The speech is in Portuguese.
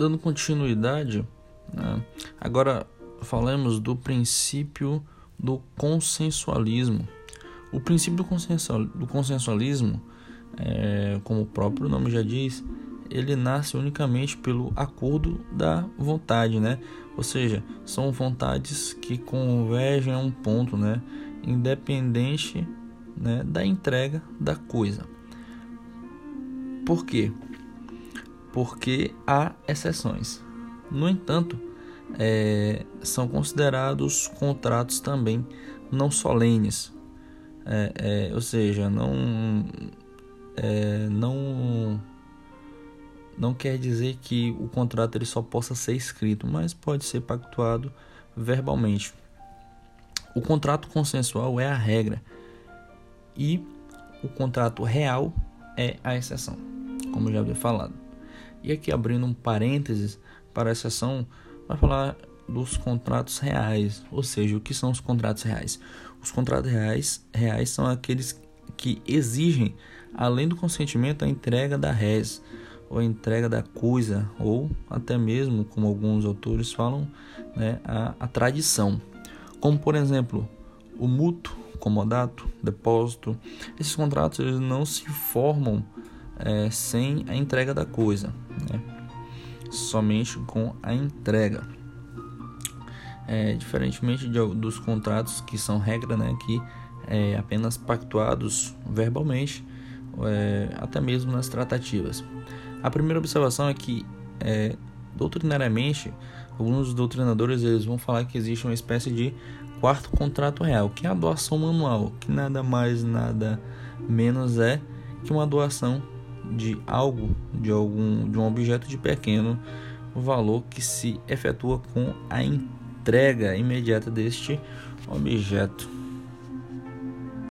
dando continuidade, né, agora falamos do princípio do consensualismo. O princípio do, consensual, do consensualismo, é, como o próprio nome já diz, ele nasce unicamente pelo acordo da vontade, né? Ou seja, são vontades que convergem a um ponto, né? Independente né, da entrega da coisa. Por quê? Porque há exceções. No entanto, é, são considerados contratos também não solenes, é, é, ou seja, não, é, não, não quer dizer que o contrato ele só possa ser escrito, mas pode ser pactuado verbalmente. O contrato consensual é a regra e o contrato real é a exceção, como já havia falado. E aqui abrindo um parênteses para a exceção, vai falar dos contratos reais, ou seja, o que são os contratos reais? Os contratos reais, reais são aqueles que exigem, além do consentimento, a entrega da res, ou a entrega da coisa, ou até mesmo, como alguns autores falam, né, a, a tradição. Como, por exemplo, o mútuo, comodato, depósito. Esses contratos eles não se formam é, sem a entrega da coisa, né? somente com a entrega. É, diferentemente de, dos contratos que são regra, né, que é apenas pactuados verbalmente, é, até mesmo nas tratativas. A primeira observação é que, é, doutrinariamente, alguns doutrinadores eles vão falar que existe uma espécie de quarto contrato real, que é a doação manual, que nada mais nada menos é que uma doação de algo, de algum de um objeto de pequeno valor que se efetua com a entrega imediata deste objeto.